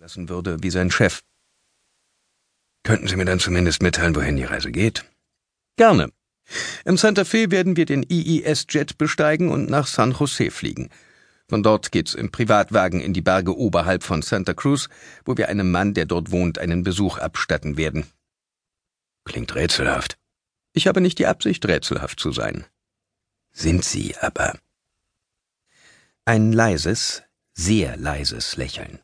lassen würde wie sein Chef. Könnten Sie mir dann zumindest mitteilen, wohin die Reise geht? Gerne. Im Santa Fe werden wir den IIS-Jet besteigen und nach San Jose fliegen. Von dort geht's im Privatwagen in die Berge oberhalb von Santa Cruz, wo wir einem Mann, der dort wohnt, einen Besuch abstatten werden. Klingt rätselhaft. Ich habe nicht die Absicht, rätselhaft zu sein. Sind Sie aber. Ein leises, sehr leises Lächeln.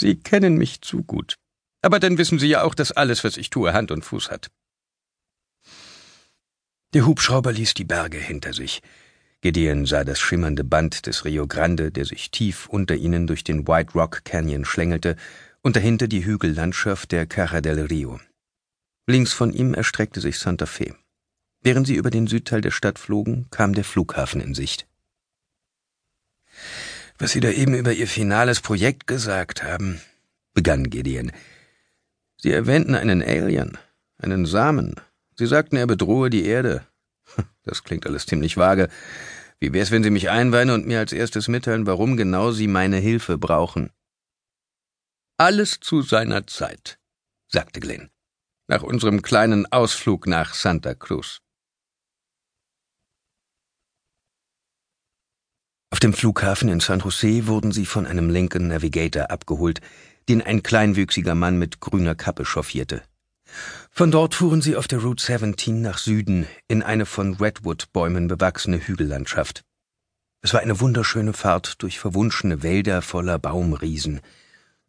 Sie kennen mich zu gut. Aber dann wissen Sie ja auch, dass alles, was ich tue, Hand und Fuß hat. Der Hubschrauber ließ die Berge hinter sich. Gideon sah das schimmernde Band des Rio Grande, der sich tief unter ihnen durch den White Rock Canyon schlängelte, und dahinter die Hügellandschaft der Cara del Rio. Links von ihm erstreckte sich Santa Fe. Während sie über den Südteil der Stadt flogen, kam der Flughafen in Sicht. Was Sie da eben über Ihr finales Projekt gesagt haben, begann Gideon. Sie erwähnten einen Alien, einen Samen. Sie sagten, er bedrohe die Erde. Das klingt alles ziemlich vage. Wie wär's, wenn Sie mich einweihen und mir als erstes mitteilen, warum genau Sie meine Hilfe brauchen? Alles zu seiner Zeit, sagte Glenn. Nach unserem kleinen Ausflug nach Santa Cruz. Auf dem Flughafen in San Jose wurden sie von einem Lincoln Navigator abgeholt, den ein kleinwüchsiger Mann mit grüner Kappe chauffierte. Von dort fuhren sie auf der Route 17 nach Süden in eine von Redwood-Bäumen bewachsene Hügellandschaft. Es war eine wunderschöne Fahrt durch verwunschene Wälder voller Baumriesen.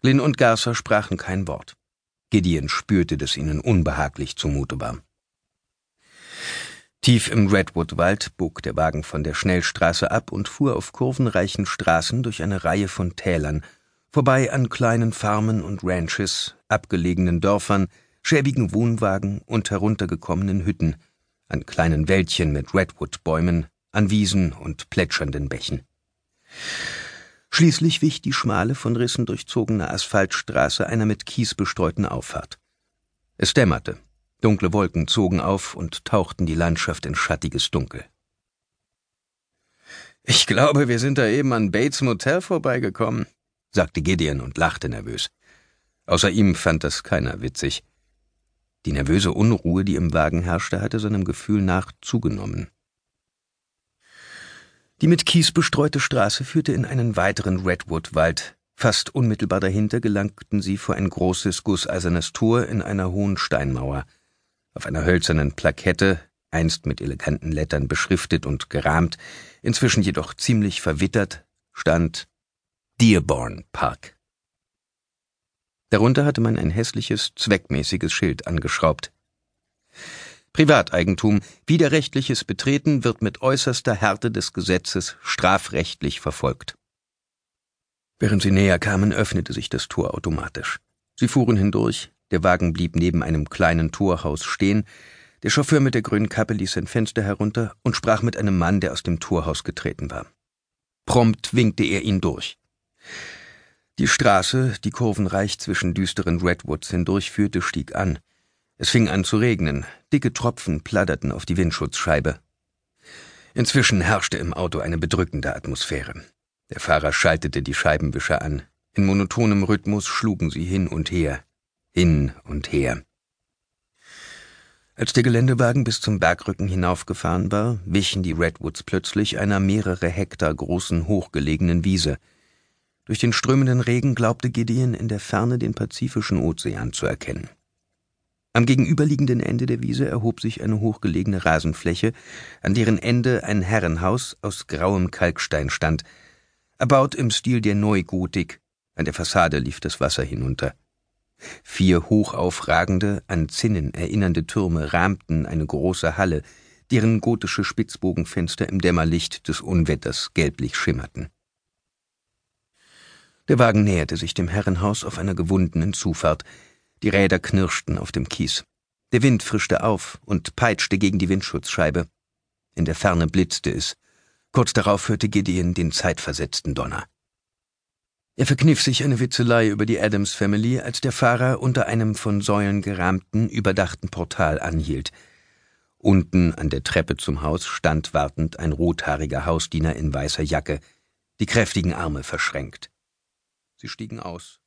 Lynn und Garcer sprachen kein Wort. Gideon spürte, dass ihnen unbehaglich zumute war. Tief im Redwood-Wald bog der Wagen von der Schnellstraße ab und fuhr auf kurvenreichen Straßen durch eine Reihe von Tälern, vorbei an kleinen Farmen und Ranches, abgelegenen Dörfern, schäbigen Wohnwagen und heruntergekommenen Hütten, an kleinen Wäldchen mit Redwood-Bäumen, an Wiesen und plätschernden Bächen. Schließlich wich die schmale, von Rissen durchzogene Asphaltstraße einer mit Kies bestreuten Auffahrt. Es dämmerte. Dunkle Wolken zogen auf und tauchten die Landschaft in schattiges Dunkel. Ich glaube, wir sind da eben an Bates Motel vorbeigekommen, sagte Gideon und lachte nervös. Außer ihm fand das keiner witzig. Die nervöse Unruhe, die im Wagen herrschte, hatte seinem Gefühl nach zugenommen. Die mit Kies bestreute Straße führte in einen weiteren Redwood-Wald. Fast unmittelbar dahinter gelangten sie vor ein großes gusseisernes Tor in einer hohen Steinmauer. Auf einer hölzernen Plakette, einst mit eleganten Lettern beschriftet und gerahmt, inzwischen jedoch ziemlich verwittert, stand Dearborn Park. Darunter hatte man ein hässliches, zweckmäßiges Schild angeschraubt. Privateigentum, widerrechtliches Betreten wird mit äußerster Härte des Gesetzes strafrechtlich verfolgt. Während sie näher kamen, öffnete sich das Tor automatisch. Sie fuhren hindurch, der Wagen blieb neben einem kleinen Torhaus stehen. Der Chauffeur mit der grünen Kappe ließ sein Fenster herunter und sprach mit einem Mann, der aus dem Torhaus getreten war. Prompt winkte er ihn durch. Die Straße, die kurvenreich zwischen düsteren Redwoods hindurchführte, stieg an. Es fing an zu regnen. Dicke Tropfen pladderten auf die Windschutzscheibe. Inzwischen herrschte im Auto eine bedrückende Atmosphäre. Der Fahrer schaltete die Scheibenwischer an. In monotonem Rhythmus schlugen sie hin und her hin und her. Als der Geländewagen bis zum Bergrücken hinaufgefahren war, wichen die Redwoods plötzlich einer mehrere Hektar großen, hochgelegenen Wiese. Durch den strömenden Regen glaubte Gideon in der Ferne den Pazifischen Ozean zu erkennen. Am gegenüberliegenden Ende der Wiese erhob sich eine hochgelegene Rasenfläche, an deren Ende ein Herrenhaus aus grauem Kalkstein stand, erbaut im Stil der Neugotik, an der Fassade lief das Wasser hinunter. Vier hochaufragende, an Zinnen erinnernde Türme rahmten eine große Halle, deren gotische Spitzbogenfenster im Dämmerlicht des Unwetters gelblich schimmerten. Der Wagen näherte sich dem Herrenhaus auf einer gewundenen Zufahrt. Die Räder knirschten auf dem Kies. Der Wind frischte auf und peitschte gegen die Windschutzscheibe. In der Ferne blitzte es. Kurz darauf hörte Gideon den zeitversetzten Donner. Er verkniff sich eine Witzelei über die Adams Family, als der Fahrer unter einem von Säulen gerahmten, überdachten Portal anhielt. Unten an der Treppe zum Haus stand wartend ein rothaariger Hausdiener in weißer Jacke, die kräftigen Arme verschränkt. Sie stiegen aus.